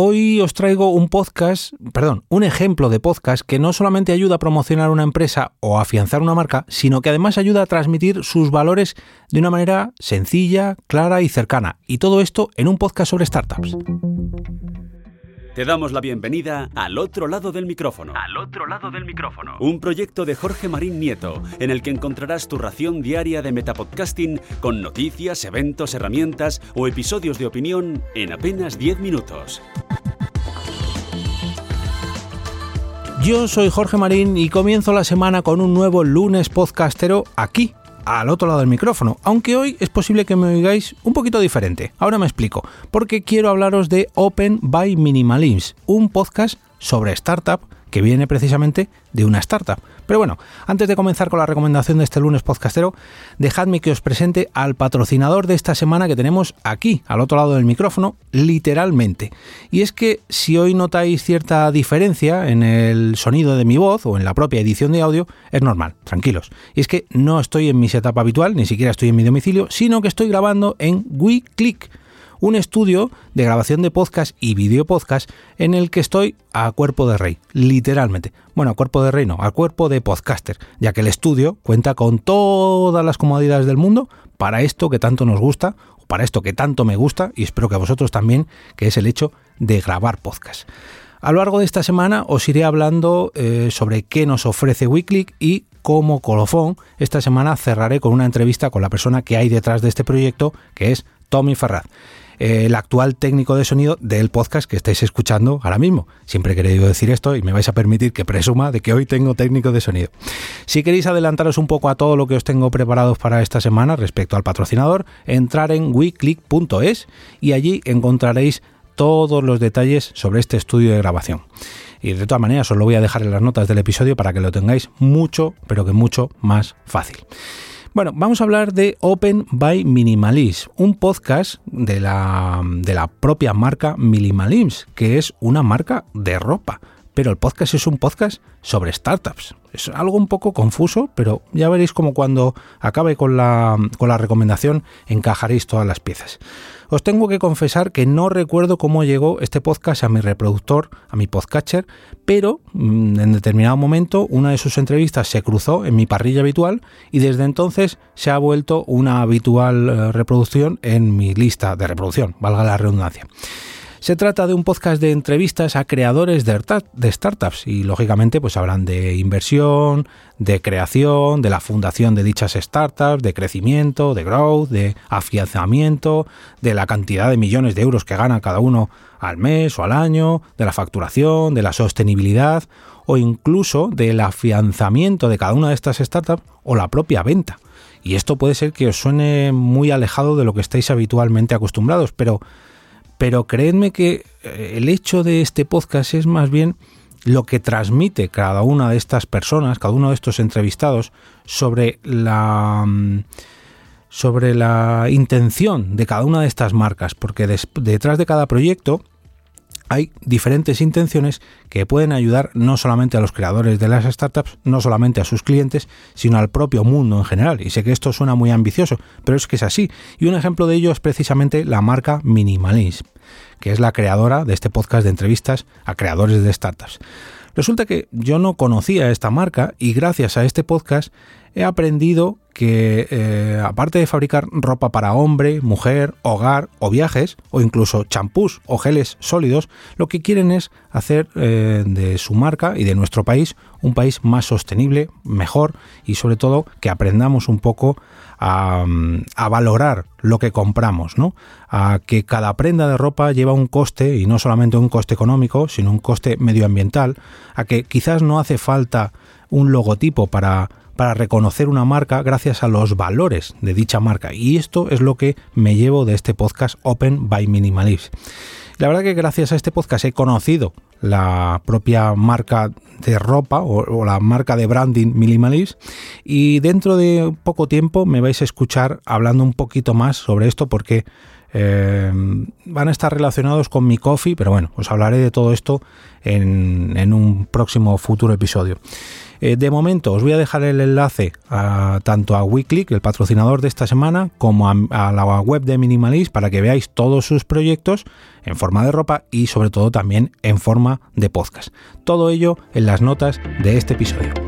Hoy os traigo un podcast, perdón, un ejemplo de podcast que no solamente ayuda a promocionar una empresa o a afianzar una marca, sino que además ayuda a transmitir sus valores de una manera sencilla, clara y cercana. Y todo esto en un podcast sobre startups. Te damos la bienvenida al otro lado del micrófono. Al otro lado del micrófono. Un proyecto de Jorge Marín Nieto, en el que encontrarás tu ración diaria de metapodcasting con noticias, eventos, herramientas o episodios de opinión en apenas 10 minutos. Yo soy Jorge Marín y comienzo la semana con un nuevo lunes podcastero aquí, al otro lado del micrófono, aunque hoy es posible que me oigáis un poquito diferente. Ahora me explico, porque quiero hablaros de Open by Minimalism, un podcast sobre startup que viene precisamente de una startup. Pero bueno, antes de comenzar con la recomendación de este lunes podcastero, dejadme que os presente al patrocinador de esta semana que tenemos aquí, al otro lado del micrófono, literalmente. Y es que si hoy notáis cierta diferencia en el sonido de mi voz o en la propia edición de audio, es normal, tranquilos. Y es que no estoy en mi setup habitual, ni siquiera estoy en mi domicilio, sino que estoy grabando en WeClick un estudio de grabación de podcast y video podcast en el que estoy a cuerpo de rey, literalmente. Bueno, a cuerpo de rey no, a cuerpo de podcaster, ya que el estudio cuenta con todas las comodidades del mundo para esto que tanto nos gusta, o para esto que tanto me gusta, y espero que a vosotros también, que es el hecho de grabar podcast. A lo largo de esta semana os iré hablando eh, sobre qué nos ofrece Weekly y como colofón, esta semana cerraré con una entrevista con la persona que hay detrás de este proyecto, que es Tommy Ferraz el actual técnico de sonido del podcast que estáis escuchando ahora mismo. Siempre he querido decir esto y me vais a permitir que presuma de que hoy tengo técnico de sonido. Si queréis adelantaros un poco a todo lo que os tengo preparado para esta semana respecto al patrocinador, entrar en weclick.es y allí encontraréis todos los detalles sobre este estudio de grabación. Y de todas maneras os lo voy a dejar en las notas del episodio para que lo tengáis mucho, pero que mucho más fácil. Bueno, vamos a hablar de Open by Minimalism, un podcast de la, de la propia marca Minimalism, que es una marca de ropa. Pero el podcast es un podcast sobre startups. Es algo un poco confuso, pero ya veréis como cuando acabe con la, con la recomendación encajaréis todas las piezas. Os tengo que confesar que no recuerdo cómo llegó este podcast a mi reproductor, a mi podcatcher, pero mm, en determinado momento una de sus entrevistas se cruzó en mi parrilla habitual y desde entonces se ha vuelto una habitual eh, reproducción en mi lista de reproducción, valga la redundancia. Se trata de un podcast de entrevistas a creadores de, startups y lógicamente pues hablan de inversión, de creación, de la fundación de dichas startups, de crecimiento, de growth, de afianzamiento, de la cantidad de millones de euros que gana cada uno al mes o al año, de la facturación, de la sostenibilidad o incluso del afianzamiento de cada una de estas startups o la propia venta. Y esto puede ser que os suene muy alejado de lo que estáis habitualmente acostumbrados, pero pero creedme que eh, el hecho de este podcast es más bien lo que transmite cada una de estas personas, cada uno de estos entrevistados sobre la mm, sobre la intención de cada una de estas marcas, porque detrás de cada proyecto hay diferentes intenciones que pueden ayudar no solamente a los creadores de las startups, no solamente a sus clientes, sino al propio mundo en general. Y sé que esto suena muy ambicioso, pero es que es así. Y un ejemplo de ello es precisamente la marca Minimalism, que es la creadora de este podcast de entrevistas a creadores de startups. Resulta que yo no conocía esta marca y gracias a este podcast he aprendido que eh, aparte de fabricar ropa para hombre, mujer, hogar o viajes, o incluso champús o geles sólidos, lo que quieren es hacer eh, de su marca y de nuestro país un país más sostenible, mejor y sobre todo que aprendamos un poco a, a, valorar lo que compramos, ¿no? A que cada prenda de ropa lleva un coste y no solamente un coste económico, sino un coste medioambiental, a que quizás no hace falta un logotipo para para reconocer una marca gracias a los valores de dicha marca. Y esto es lo que me llevo de este podcast Open by Minimalism. La verdad que gracias a este podcast he conocido la propia marca de ropa o, la marca de branding Minimalism y dentro de poco tiempo me vais a escuchar hablando un poquito más sobre esto porque eh, van a estar relacionados con mi coffee, pero bueno, os hablaré de todo esto en, un próximo futuro episodio. Eh, de momento os voy a dejar el enlace tanto a Weekly, el patrocinador de esta semana, como a, a, la web de Minimalist para que veáis todos sus proyectos en forma de ropa y sobre todo también en forma de podcast. Todo ello en las notas de este episodio.